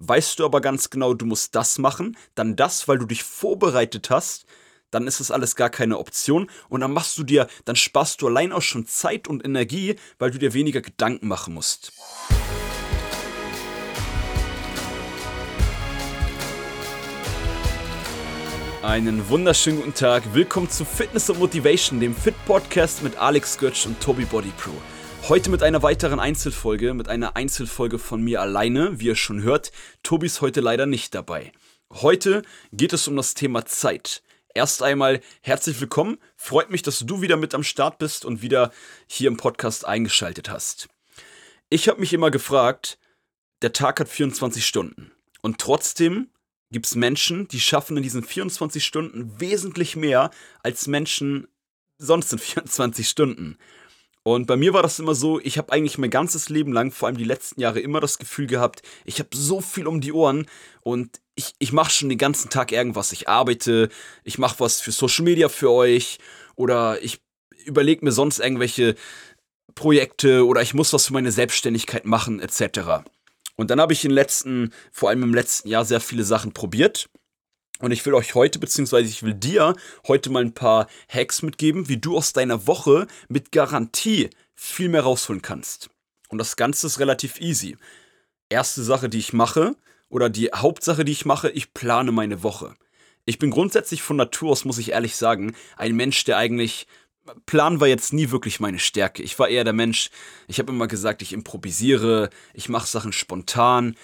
Weißt du aber ganz genau, du musst das machen, dann das, weil du dich vorbereitet hast, dann ist das alles gar keine Option und dann machst du dir, dann sparst du allein auch schon Zeit und Energie, weil du dir weniger Gedanken machen musst. Einen wunderschönen guten Tag. Willkommen zu Fitness und Motivation, dem Fit Podcast mit Alex Götsch und Toby Body Pro. Heute mit einer weiteren Einzelfolge, mit einer Einzelfolge von mir alleine. Wie ihr schon hört, Tobi ist heute leider nicht dabei. Heute geht es um das Thema Zeit. Erst einmal herzlich willkommen. Freut mich, dass du wieder mit am Start bist und wieder hier im Podcast eingeschaltet hast. Ich habe mich immer gefragt, der Tag hat 24 Stunden. Und trotzdem gibt es Menschen, die schaffen in diesen 24 Stunden wesentlich mehr als Menschen sonst in 24 Stunden. Und bei mir war das immer so, ich habe eigentlich mein ganzes Leben lang, vor allem die letzten Jahre, immer das Gefühl gehabt, ich habe so viel um die Ohren und ich, ich mache schon den ganzen Tag irgendwas. Ich arbeite, ich mache was für Social Media für euch oder ich überlege mir sonst irgendwelche Projekte oder ich muss was für meine Selbstständigkeit machen etc. Und dann habe ich in letzten, vor allem im letzten Jahr, sehr viele Sachen probiert und ich will euch heute, beziehungsweise ich will dir heute mal ein paar Hacks mitgeben, wie du aus deiner Woche mit Garantie viel mehr rausholen kannst. Und das Ganze ist relativ easy. Erste Sache, die ich mache, oder die Hauptsache, die ich mache, ich plane meine Woche. Ich bin grundsätzlich von Natur aus, muss ich ehrlich sagen, ein Mensch, der eigentlich. Plan war jetzt nie wirklich meine Stärke. Ich war eher der Mensch, ich habe immer gesagt, ich improvisiere, ich mache Sachen spontan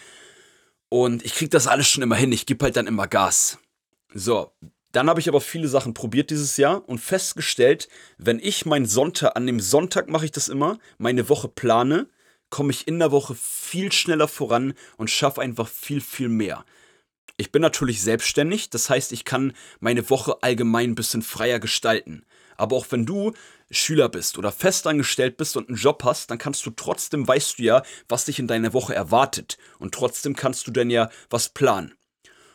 und ich kriege das alles schon immer hin. Ich gebe halt dann immer Gas. So, dann habe ich aber viele Sachen probiert dieses Jahr und festgestellt, wenn ich meinen Sonntag, an dem Sonntag mache ich das immer, meine Woche plane, komme ich in der Woche viel schneller voran und schaffe einfach viel, viel mehr. Ich bin natürlich selbstständig, das heißt, ich kann meine Woche allgemein ein bisschen freier gestalten. Aber auch wenn du Schüler bist oder festangestellt bist und einen Job hast, dann kannst du trotzdem, weißt du ja, was dich in deiner Woche erwartet. Und trotzdem kannst du dann ja was planen.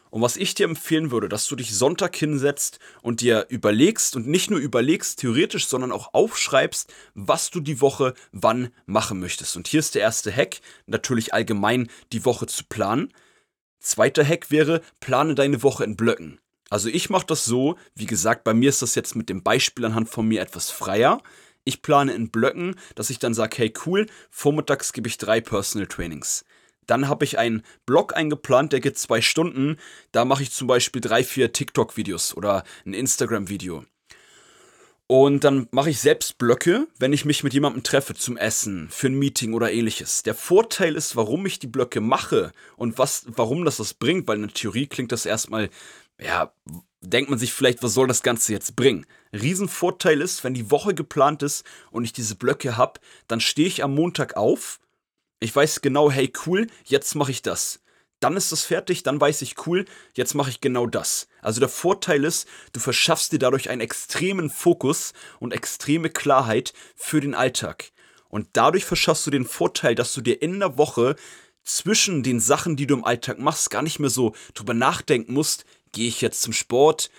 Und was ich dir empfehlen würde, dass du dich Sonntag hinsetzt und dir überlegst und nicht nur überlegst theoretisch, sondern auch aufschreibst, was du die Woche wann machen möchtest. Und hier ist der erste Hack, natürlich allgemein die Woche zu planen. Zweiter Hack wäre, plane deine Woche in Blöcken. Also ich mache das so, wie gesagt, bei mir ist das jetzt mit dem Beispiel anhand von mir etwas freier. Ich plane in Blöcken, dass ich dann sage, hey cool, vormittags gebe ich drei Personal Trainings. Dann habe ich einen Blog eingeplant, der geht zwei Stunden. Da mache ich zum Beispiel drei, vier TikTok-Videos oder ein Instagram-Video. Und dann mache ich selbst Blöcke, wenn ich mich mit jemandem treffe zum Essen, für ein Meeting oder ähnliches. Der Vorteil ist, warum ich die Blöcke mache und was, warum das das bringt, weil in der Theorie klingt das erstmal, ja, denkt man sich vielleicht, was soll das Ganze jetzt bringen? Riesenvorteil ist, wenn die Woche geplant ist und ich diese Blöcke habe, dann stehe ich am Montag auf ich weiß genau, hey cool, jetzt mache ich das. Dann ist das fertig, dann weiß ich cool, jetzt mache ich genau das. Also der Vorteil ist, du verschaffst dir dadurch einen extremen Fokus und extreme Klarheit für den Alltag. Und dadurch verschaffst du den Vorteil, dass du dir in der Woche zwischen den Sachen, die du im Alltag machst, gar nicht mehr so drüber nachdenken musst, gehe ich jetzt zum Sport,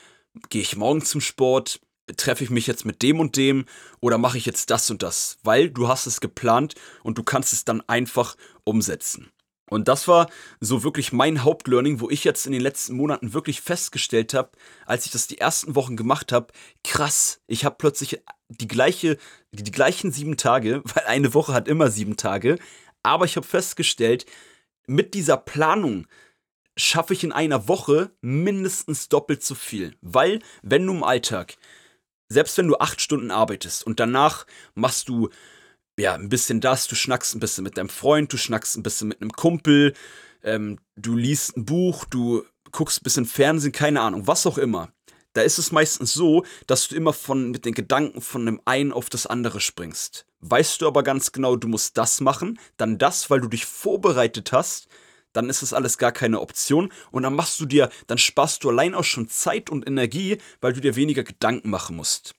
gehe ich morgen zum Sport, treffe ich mich jetzt mit dem und dem oder mache ich jetzt das und das, weil du hast es geplant und du kannst es dann einfach umsetzen. Und das war so wirklich mein Hauptlearning, wo ich jetzt in den letzten Monaten wirklich festgestellt habe, als ich das die ersten Wochen gemacht habe, krass, ich habe plötzlich die gleiche, die gleichen sieben Tage, weil eine Woche hat immer sieben Tage, aber ich habe festgestellt, mit dieser Planung schaffe ich in einer Woche mindestens doppelt so viel, weil wenn du im Alltag selbst wenn du acht Stunden arbeitest und danach machst du ja ein bisschen das, du schnackst ein bisschen mit deinem Freund, du schnackst ein bisschen mit einem Kumpel, ähm, du liest ein Buch, du guckst ein bisschen Fernsehen, keine Ahnung, was auch immer. Da ist es meistens so, dass du immer von mit den Gedanken von dem einen auf das andere springst. Weißt du aber ganz genau, du musst das machen, dann das, weil du dich vorbereitet hast, dann ist das alles gar keine Option und dann machst du dir, dann sparst du allein auch schon Zeit und Energie, weil du dir weniger Gedanken machen musst.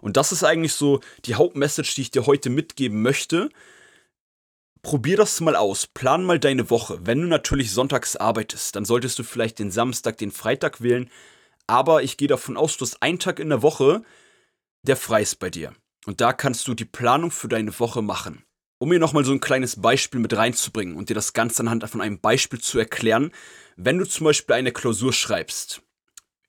Und das ist eigentlich so die Hauptmessage, die ich dir heute mitgeben möchte. Probier das mal aus, plan mal deine Woche. Wenn du natürlich sonntags arbeitest, dann solltest du vielleicht den Samstag, den Freitag wählen. Aber ich gehe davon aus, du hast einen Tag in der Woche, der frei ist bei dir. Und da kannst du die Planung für deine Woche machen. Um mir nochmal so ein kleines Beispiel mit reinzubringen und dir das Ganze anhand von einem Beispiel zu erklären, wenn du zum Beispiel eine Klausur schreibst,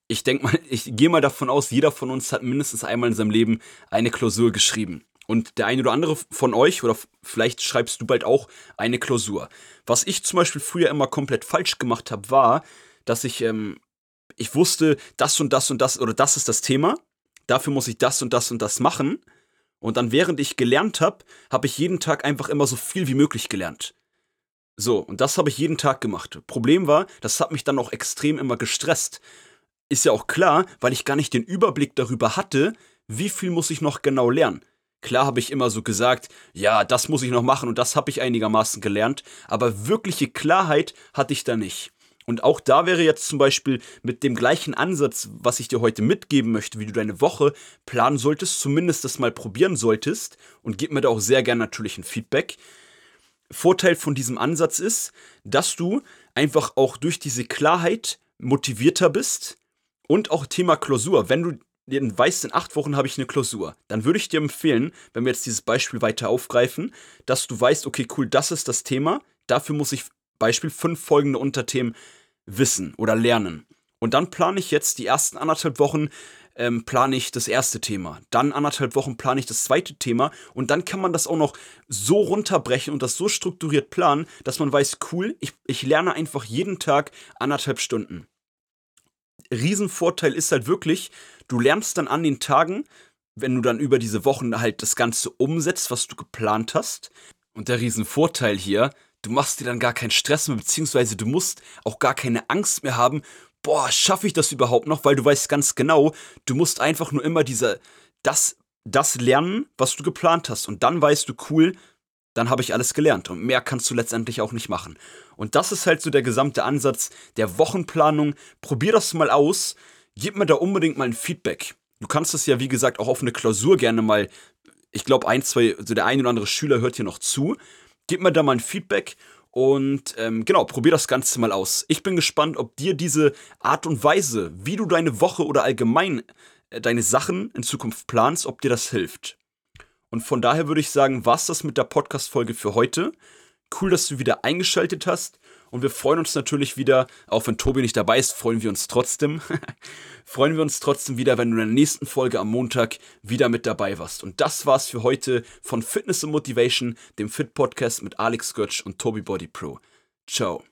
ich denke mal, ich gehe mal davon aus, jeder von uns hat mindestens einmal in seinem Leben eine Klausur geschrieben. Und der eine oder andere von euch, oder vielleicht schreibst du bald auch eine Klausur. Was ich zum Beispiel früher immer komplett falsch gemacht habe, war, dass ich, ähm, ich wusste, das und das und das, oder das ist das Thema, dafür muss ich das und das und das machen. Und dann, während ich gelernt habe, habe ich jeden Tag einfach immer so viel wie möglich gelernt. So, und das habe ich jeden Tag gemacht. Problem war, das hat mich dann auch extrem immer gestresst. Ist ja auch klar, weil ich gar nicht den Überblick darüber hatte, wie viel muss ich noch genau lernen. Klar habe ich immer so gesagt, ja, das muss ich noch machen und das habe ich einigermaßen gelernt, aber wirkliche Klarheit hatte ich da nicht. Und auch da wäre jetzt zum Beispiel mit dem gleichen Ansatz, was ich dir heute mitgeben möchte, wie du deine Woche planen solltest, zumindest das mal probieren solltest und gib mir da auch sehr gerne natürlich ein Feedback. Vorteil von diesem Ansatz ist, dass du einfach auch durch diese Klarheit motivierter bist und auch Thema Klausur. Wenn du weißt, in acht Wochen habe ich eine Klausur, dann würde ich dir empfehlen, wenn wir jetzt dieses Beispiel weiter aufgreifen, dass du weißt, okay, cool, das ist das Thema, dafür muss ich Beispiel fünf folgende Unterthemen wissen oder lernen. Und dann plane ich jetzt die ersten anderthalb Wochen, ähm, plane ich das erste Thema. Dann anderthalb Wochen plane ich das zweite Thema. Und dann kann man das auch noch so runterbrechen und das so strukturiert planen, dass man weiß, cool, ich, ich lerne einfach jeden Tag anderthalb Stunden. Riesenvorteil ist halt wirklich, du lernst dann an den Tagen, wenn du dann über diese Wochen halt das Ganze umsetzt, was du geplant hast. Und der Riesenvorteil hier, du machst dir dann gar keinen Stress mehr, beziehungsweise du musst auch gar keine Angst mehr haben, boah, schaffe ich das überhaupt noch, weil du weißt ganz genau, du musst einfach nur immer dieser, das, das lernen, was du geplant hast. Und dann weißt du, cool, dann habe ich alles gelernt. Und mehr kannst du letztendlich auch nicht machen. Und das ist halt so der gesamte Ansatz der Wochenplanung. Probier das mal aus. Gib mir da unbedingt mal ein Feedback. Du kannst das ja, wie gesagt, auch auf eine Klausur gerne mal. Ich glaube, ein, zwei, also der ein oder andere Schüler hört hier noch zu. Gib mir da mal ein Feedback und ähm, genau, probier das Ganze mal aus. Ich bin gespannt, ob dir diese Art und Weise, wie du deine Woche oder allgemein äh, deine Sachen in Zukunft planst, ob dir das hilft. Und von daher würde ich sagen, war's das mit der Podcast-Folge für heute. Cool, dass du wieder eingeschaltet hast. Und wir freuen uns natürlich wieder, auch wenn Tobi nicht dabei ist, freuen wir uns trotzdem. freuen wir uns trotzdem wieder, wenn du in der nächsten Folge am Montag wieder mit dabei warst. Und das war's für heute von Fitness und Motivation, dem Fit Podcast mit Alex Götsch und Tobi Body Pro. Ciao.